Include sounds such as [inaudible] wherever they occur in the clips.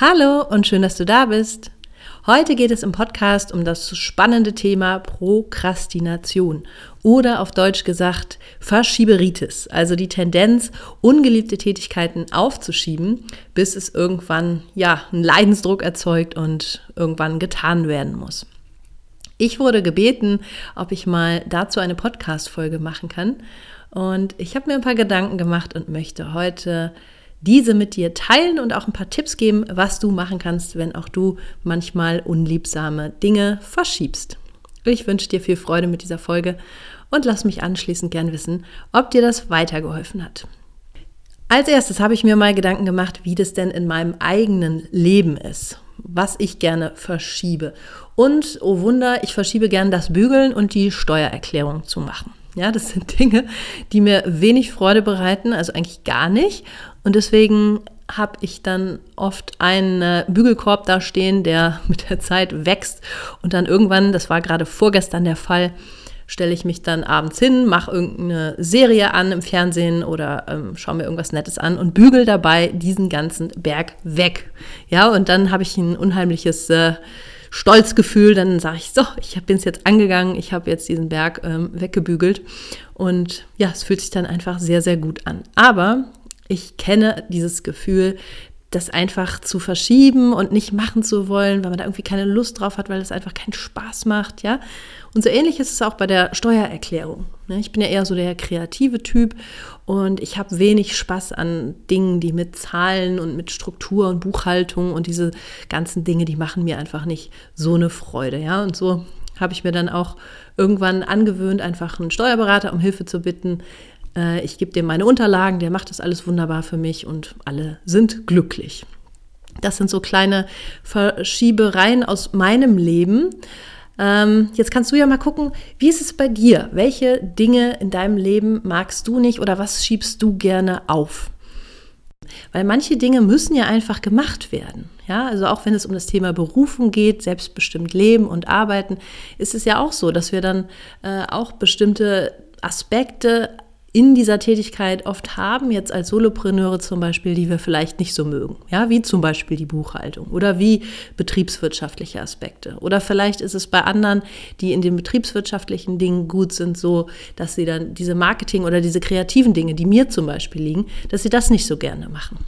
Hallo und schön, dass du da bist. Heute geht es im Podcast um das spannende Thema Prokrastination oder auf Deutsch gesagt Verschieberitis, also die Tendenz, ungeliebte Tätigkeiten aufzuschieben, bis es irgendwann ja einen Leidensdruck erzeugt und irgendwann getan werden muss. Ich wurde gebeten, ob ich mal dazu eine Podcast-Folge machen kann. Und ich habe mir ein paar Gedanken gemacht und möchte heute diese mit dir teilen und auch ein paar Tipps geben, was du machen kannst, wenn auch du manchmal unliebsame Dinge verschiebst. Ich wünsche dir viel Freude mit dieser Folge und lass mich anschließend gern wissen, ob dir das weitergeholfen hat. Als erstes habe ich mir mal Gedanken gemacht, wie das denn in meinem eigenen Leben ist, was ich gerne verschiebe. Und, oh Wunder, ich verschiebe gern das Bügeln und die Steuererklärung zu machen. Ja, das sind [laughs] Dinge, die mir wenig Freude bereiten, also eigentlich gar nicht. Und deswegen habe ich dann oft einen äh, Bügelkorb da stehen, der [laughs] mit der Zeit wächst. Und dann irgendwann, das war gerade vorgestern der Fall, stelle ich mich dann abends hin, mache irgendeine Serie an im Fernsehen oder ähm, schaue mir irgendwas Nettes an und bügel dabei diesen ganzen Berg weg. Ja, und dann habe ich ein unheimliches äh, Stolzgefühl. Dann sage ich, so, ich bin es jetzt angegangen, ich habe jetzt diesen Berg ähm, weggebügelt. Und ja, es fühlt sich dann einfach sehr, sehr gut an. Aber ich kenne dieses Gefühl, das einfach zu verschieben und nicht machen zu wollen, weil man da irgendwie keine Lust drauf hat, weil es einfach keinen Spaß macht, ja. Und so ähnlich ist es auch bei der Steuererklärung. Ne? Ich bin ja eher so der kreative Typ und ich habe wenig Spaß an Dingen, die mit Zahlen und mit Struktur und Buchhaltung und diese ganzen Dinge, die machen mir einfach nicht so eine Freude, ja. Und so habe ich mir dann auch irgendwann angewöhnt, einfach einen Steuerberater um Hilfe zu bitten, äh, ich gebe dem meine Unterlagen, der macht das alles wunderbar für mich und alle sind glücklich. Das sind so kleine Verschiebereien aus meinem Leben. Ähm, jetzt kannst du ja mal gucken, wie ist es bei dir? Welche Dinge in deinem Leben magst du nicht oder was schiebst du gerne auf? Weil manche Dinge müssen ja einfach gemacht werden. Ja, also auch wenn es um das Thema Berufung geht, selbstbestimmt leben und arbeiten, ist es ja auch so, dass wir dann äh, auch bestimmte Aspekte in dieser Tätigkeit oft haben, jetzt als Solopreneure zum Beispiel, die wir vielleicht nicht so mögen. Ja, wie zum Beispiel die Buchhaltung oder wie betriebswirtschaftliche Aspekte. Oder vielleicht ist es bei anderen, die in den betriebswirtschaftlichen Dingen gut sind, so, dass sie dann diese Marketing oder diese kreativen Dinge, die mir zum Beispiel liegen, dass sie das nicht so gerne machen.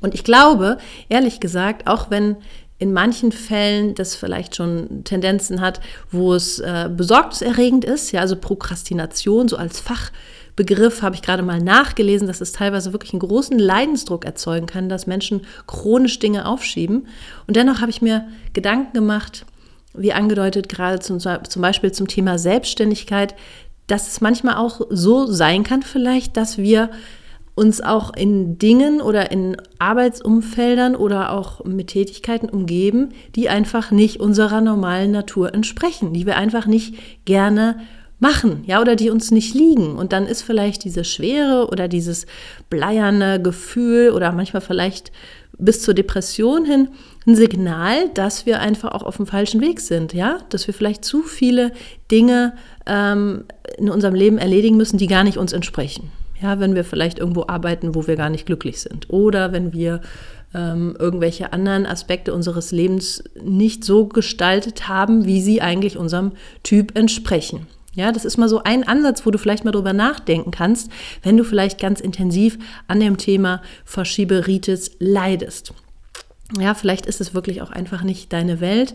Und ich glaube, ehrlich gesagt, auch wenn in manchen Fällen das vielleicht schon Tendenzen hat, wo es äh, besorgniserregend ist, ja, also Prokrastination so als Fach Begriff habe ich gerade mal nachgelesen, dass es teilweise wirklich einen großen Leidensdruck erzeugen kann, dass Menschen chronisch Dinge aufschieben. Und dennoch habe ich mir Gedanken gemacht, wie angedeutet, gerade zum, zum Beispiel zum Thema Selbstständigkeit, dass es manchmal auch so sein kann, vielleicht, dass wir uns auch in Dingen oder in Arbeitsumfeldern oder auch mit Tätigkeiten umgeben, die einfach nicht unserer normalen Natur entsprechen, die wir einfach nicht gerne machen, ja, oder die uns nicht liegen. Und dann ist vielleicht diese Schwere oder dieses bleierne Gefühl oder manchmal vielleicht bis zur Depression hin ein Signal, dass wir einfach auch auf dem falschen Weg sind, ja, dass wir vielleicht zu viele Dinge ähm, in unserem Leben erledigen müssen, die gar nicht uns entsprechen. Ja, wenn wir vielleicht irgendwo arbeiten, wo wir gar nicht glücklich sind. Oder wenn wir ähm, irgendwelche anderen Aspekte unseres Lebens nicht so gestaltet haben, wie sie eigentlich unserem Typ entsprechen. Ja, das ist mal so ein Ansatz, wo du vielleicht mal drüber nachdenken kannst, wenn du vielleicht ganz intensiv an dem Thema Verschieberitis leidest. Ja, vielleicht ist es wirklich auch einfach nicht deine Welt.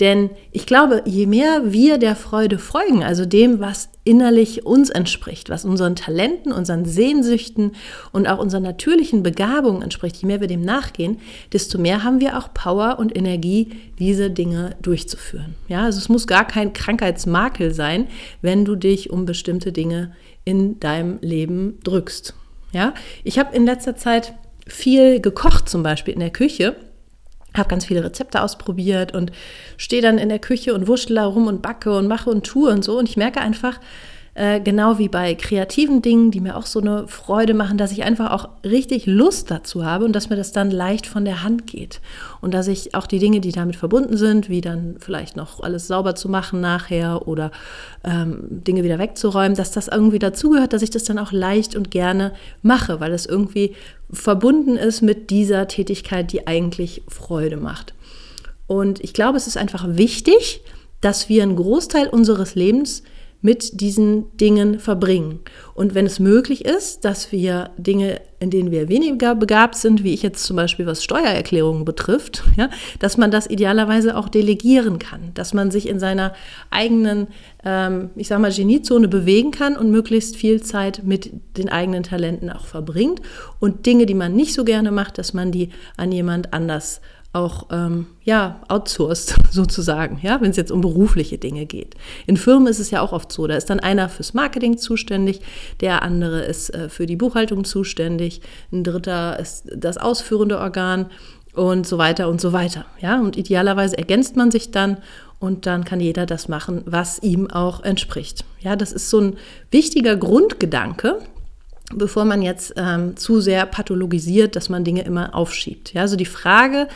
Denn ich glaube, je mehr wir der Freude folgen, also dem, was innerlich uns entspricht, was unseren Talenten, unseren Sehnsüchten und auch unseren natürlichen Begabungen entspricht, je mehr wir dem nachgehen, desto mehr haben wir auch Power und Energie, diese Dinge durchzuführen. Ja, also es muss gar kein Krankheitsmakel sein, wenn du dich um bestimmte Dinge in deinem Leben drückst. Ja, ich habe in letzter Zeit viel gekocht, zum Beispiel in der Küche habe ganz viele Rezepte ausprobiert und stehe dann in der Küche und wurschtel da rum und backe und mache und tue und so. Und ich merke einfach, äh, genau wie bei kreativen Dingen, die mir auch so eine Freude machen, dass ich einfach auch richtig Lust dazu habe und dass mir das dann leicht von der Hand geht. Und dass ich auch die Dinge, die damit verbunden sind, wie dann vielleicht noch alles sauber zu machen nachher oder ähm, Dinge wieder wegzuräumen, dass das irgendwie dazugehört, dass ich das dann auch leicht und gerne mache, weil das irgendwie verbunden ist mit dieser Tätigkeit, die eigentlich Freude macht. Und ich glaube, es ist einfach wichtig, dass wir einen Großteil unseres Lebens mit diesen Dingen verbringen. Und wenn es möglich ist, dass wir Dinge, in denen wir weniger begabt sind, wie ich jetzt zum Beispiel was Steuererklärungen betrifft, [laughs] ja, dass man das idealerweise auch delegieren kann, dass man sich in seiner eigenen, ähm, ich sag mal, Geniezone bewegen kann und möglichst viel Zeit mit den eigenen Talenten auch verbringt und Dinge, die man nicht so gerne macht, dass man die an jemand anders auch ähm, ja, outsourced [laughs] sozusagen, ja, wenn es jetzt um berufliche Dinge geht. In Firmen ist es ja auch oft so, da ist dann einer fürs Marketing zuständig, der andere ist äh, für die Buchhaltung zuständig, ein dritter ist das ausführende Organ und so weiter und so weiter. Ja, und idealerweise ergänzt man sich dann und dann kann jeder das machen, was ihm auch entspricht. Ja, das ist so ein wichtiger Grundgedanke, bevor man jetzt ähm, zu sehr pathologisiert, dass man Dinge immer aufschiebt. Ja, also die Frage,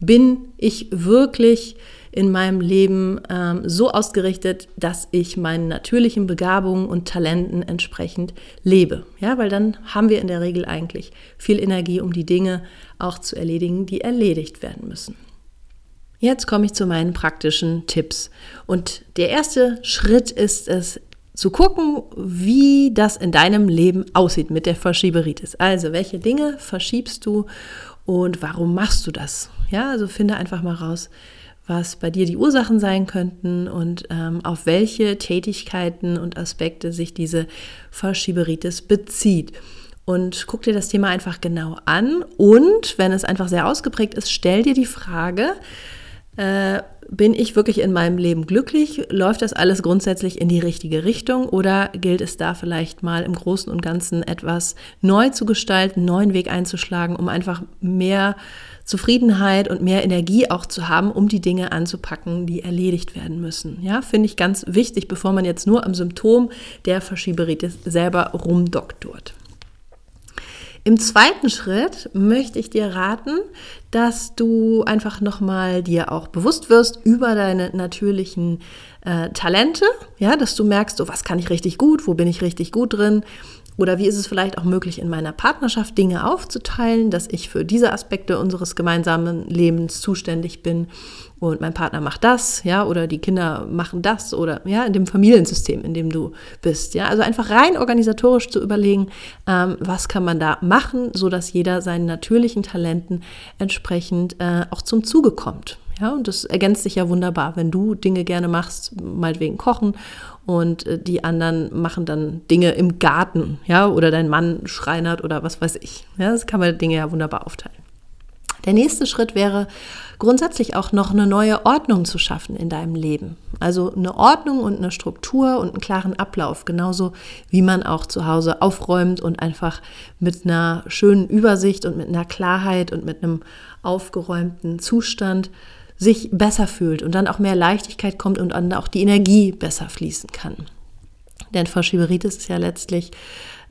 bin ich wirklich in meinem Leben ähm, so ausgerichtet, dass ich meinen natürlichen Begabungen und Talenten entsprechend lebe. Ja, weil dann haben wir in der Regel eigentlich viel Energie, um die Dinge auch zu erledigen, die erledigt werden müssen. Jetzt komme ich zu meinen praktischen Tipps. Und der erste Schritt ist es, zu gucken, wie das in deinem Leben aussieht mit der Verschieberitis. Also, welche Dinge verschiebst du und warum machst du das? Ja, also finde einfach mal raus, was bei dir die Ursachen sein könnten und ähm, auf welche Tätigkeiten und Aspekte sich diese Verschieberitis bezieht. Und guck dir das Thema einfach genau an. Und wenn es einfach sehr ausgeprägt ist, stell dir die Frage, äh, bin ich wirklich in meinem Leben glücklich? Läuft das alles grundsätzlich in die richtige Richtung oder gilt es da vielleicht mal im Großen und Ganzen etwas neu zu gestalten, einen neuen Weg einzuschlagen, um einfach mehr Zufriedenheit und mehr Energie auch zu haben, um die Dinge anzupacken, die erledigt werden müssen. Ja, finde ich ganz wichtig, bevor man jetzt nur am Symptom der Verschieberitis selber rumdoktort. Im zweiten Schritt möchte ich dir raten, dass du einfach nochmal dir auch bewusst wirst über deine natürlichen äh, Talente, ja, dass du merkst, so was kann ich richtig gut, wo bin ich richtig gut drin, oder wie ist es vielleicht auch möglich, in meiner Partnerschaft Dinge aufzuteilen, dass ich für diese Aspekte unseres gemeinsamen Lebens zuständig bin und mein Partner macht das, ja, oder die Kinder machen das oder ja, in dem Familiensystem, in dem du bist, ja. Also einfach rein organisatorisch zu überlegen, ähm, was kann man da machen, so dass jeder seinen natürlichen Talenten entsprechend äh, auch zum Zuge kommt. Ja, und das ergänzt sich ja wunderbar, wenn du Dinge gerne machst, meinetwegen kochen und äh, die anderen machen dann Dinge im Garten, ja, oder dein Mann schreinert oder was weiß ich. Ja, das kann man Dinge ja wunderbar aufteilen. Der nächste Schritt wäre grundsätzlich auch noch eine neue Ordnung zu schaffen in deinem Leben. Also eine Ordnung und eine Struktur und einen klaren Ablauf, genauso wie man auch zu Hause aufräumt und einfach mit einer schönen Übersicht und mit einer Klarheit und mit einem aufgeräumten Zustand sich besser fühlt und dann auch mehr Leichtigkeit kommt und dann auch die Energie besser fließen kann. Denn Verschieberitis ist ja letztlich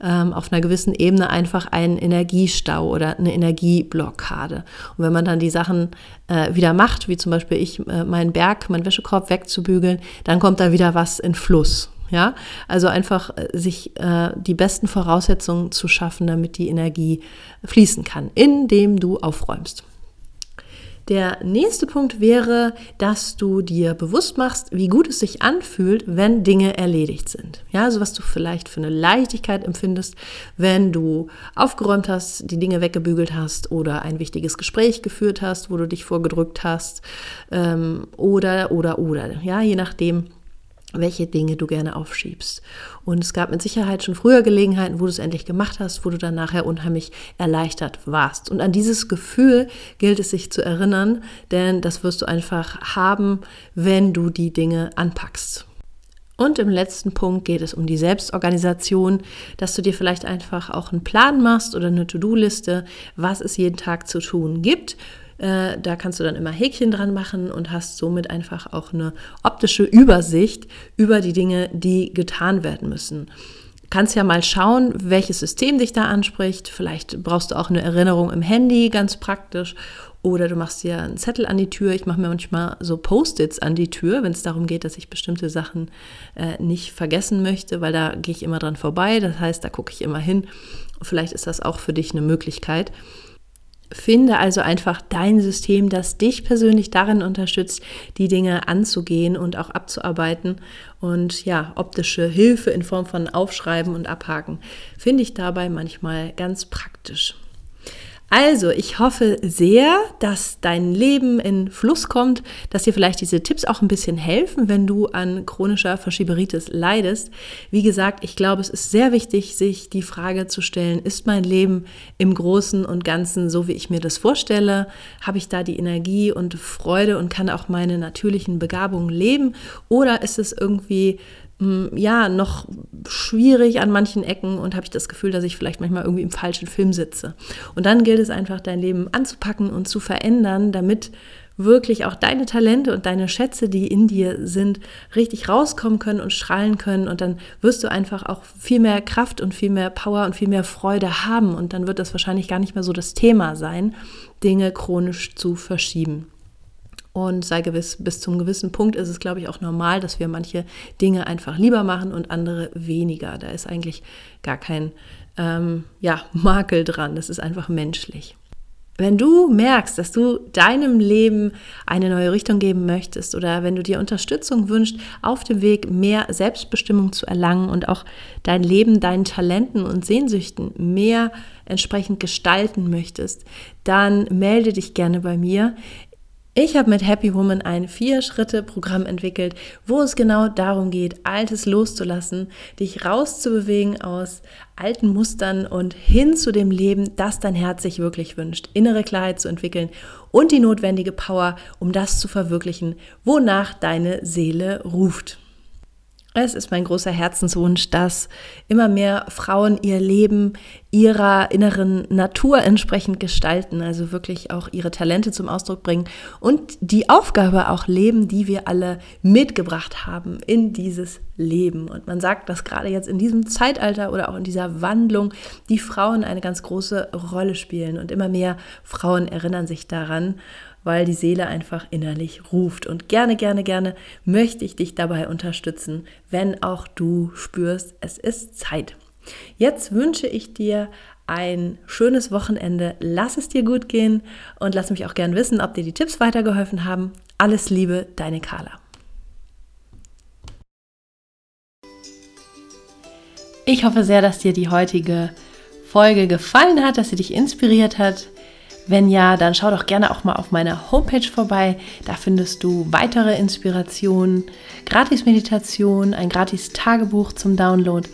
ähm, auf einer gewissen Ebene einfach ein Energiestau oder eine Energieblockade. Und wenn man dann die Sachen äh, wieder macht, wie zum Beispiel ich äh, meinen Berg, meinen Wäschekorb wegzubügeln, dann kommt da wieder was in Fluss. Ja, also einfach äh, sich äh, die besten Voraussetzungen zu schaffen, damit die Energie fließen kann, indem du aufräumst. Der nächste Punkt wäre, dass du dir bewusst machst, wie gut es sich anfühlt, wenn Dinge erledigt sind. Ja, also was du vielleicht für eine Leichtigkeit empfindest, wenn du aufgeräumt hast, die Dinge weggebügelt hast oder ein wichtiges Gespräch geführt hast, wo du dich vorgedrückt hast ähm, oder, oder, oder. Ja, je nachdem, welche Dinge du gerne aufschiebst. Und es gab mit Sicherheit schon früher Gelegenheiten, wo du es endlich gemacht hast, wo du dann nachher unheimlich erleichtert warst. Und an dieses Gefühl gilt es sich zu erinnern, denn das wirst du einfach haben, wenn du die Dinge anpackst. Und im letzten Punkt geht es um die Selbstorganisation, dass du dir vielleicht einfach auch einen Plan machst oder eine To-Do-Liste, was es jeden Tag zu tun gibt. Äh, da kannst du dann immer Häkchen dran machen und hast somit einfach auch eine optische Übersicht über die Dinge, die getan werden müssen kannst ja mal schauen, welches System dich da anspricht. Vielleicht brauchst du auch eine Erinnerung im Handy, ganz praktisch. Oder du machst dir einen Zettel an die Tür. Ich mache mir manchmal so Post-its an die Tür, wenn es darum geht, dass ich bestimmte Sachen äh, nicht vergessen möchte, weil da gehe ich immer dran vorbei. Das heißt, da gucke ich immer hin. Vielleicht ist das auch für dich eine Möglichkeit. Finde also einfach dein System, das dich persönlich darin unterstützt, die Dinge anzugehen und auch abzuarbeiten. Und ja, optische Hilfe in Form von Aufschreiben und Abhaken finde ich dabei manchmal ganz praktisch. Also, ich hoffe sehr, dass dein Leben in Fluss kommt, dass dir vielleicht diese Tipps auch ein bisschen helfen, wenn du an chronischer Verschieberitis leidest. Wie gesagt, ich glaube, es ist sehr wichtig, sich die Frage zu stellen, ist mein Leben im Großen und Ganzen so, wie ich mir das vorstelle? Habe ich da die Energie und Freude und kann auch meine natürlichen Begabungen leben? Oder ist es irgendwie ja, noch schwierig an manchen Ecken und habe ich das Gefühl, dass ich vielleicht manchmal irgendwie im falschen Film sitze. Und dann gilt es einfach, dein Leben anzupacken und zu verändern, damit wirklich auch deine Talente und deine Schätze, die in dir sind, richtig rauskommen können und strahlen können. Und dann wirst du einfach auch viel mehr Kraft und viel mehr Power und viel mehr Freude haben. Und dann wird das wahrscheinlich gar nicht mehr so das Thema sein, Dinge chronisch zu verschieben. Und sei gewiss, bis zum gewissen Punkt ist es, glaube ich, auch normal, dass wir manche Dinge einfach lieber machen und andere weniger. Da ist eigentlich gar kein ähm, ja, Makel dran. Das ist einfach menschlich. Wenn du merkst, dass du deinem Leben eine neue Richtung geben möchtest oder wenn du dir Unterstützung wünschst, auf dem Weg mehr Selbstbestimmung zu erlangen und auch dein Leben deinen Talenten und Sehnsüchten mehr entsprechend gestalten möchtest, dann melde dich gerne bei mir. Ich habe mit Happy Woman ein Vier-Schritte-Programm entwickelt, wo es genau darum geht, Altes loszulassen, dich rauszubewegen aus alten Mustern und hin zu dem Leben, das dein Herz sich wirklich wünscht, innere Klarheit zu entwickeln und die notwendige Power, um das zu verwirklichen, wonach deine Seele ruft. Es ist mein großer Herzenswunsch, dass immer mehr Frauen ihr Leben ihrer inneren Natur entsprechend gestalten, also wirklich auch ihre Talente zum Ausdruck bringen und die Aufgabe auch leben, die wir alle mitgebracht haben in dieses Leben. Und man sagt, dass gerade jetzt in diesem Zeitalter oder auch in dieser Wandlung die Frauen eine ganz große Rolle spielen und immer mehr Frauen erinnern sich daran weil die Seele einfach innerlich ruft. Und gerne, gerne, gerne möchte ich dich dabei unterstützen, wenn auch du spürst, es ist Zeit. Jetzt wünsche ich dir ein schönes Wochenende. Lass es dir gut gehen und lass mich auch gern wissen, ob dir die Tipps weitergeholfen haben. Alles Liebe, deine Carla. Ich hoffe sehr, dass dir die heutige Folge gefallen hat, dass sie dich inspiriert hat. Wenn ja, dann schau doch gerne auch mal auf meiner Homepage vorbei. Da findest du weitere Inspirationen, Gratis-Meditation, ein Gratis-Tagebuch zum Download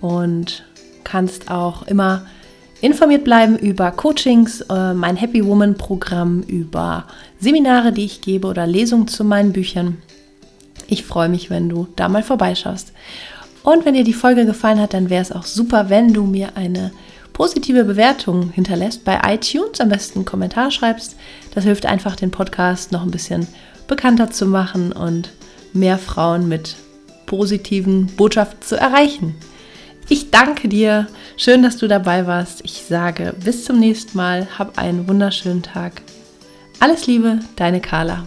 und kannst auch immer informiert bleiben über Coachings, äh, mein Happy Woman Programm, über Seminare, die ich gebe oder Lesungen zu meinen Büchern. Ich freue mich, wenn du da mal vorbeischaust. Und wenn dir die Folge gefallen hat, dann wäre es auch super, wenn du mir eine positive Bewertung hinterlässt bei iTunes, am besten einen Kommentar schreibst. Das hilft einfach, den Podcast noch ein bisschen bekannter zu machen und mehr Frauen mit positiven Botschaften zu erreichen. Ich danke dir. Schön, dass du dabei warst. Ich sage bis zum nächsten Mal. Hab einen wunderschönen Tag. Alles Liebe, deine Carla.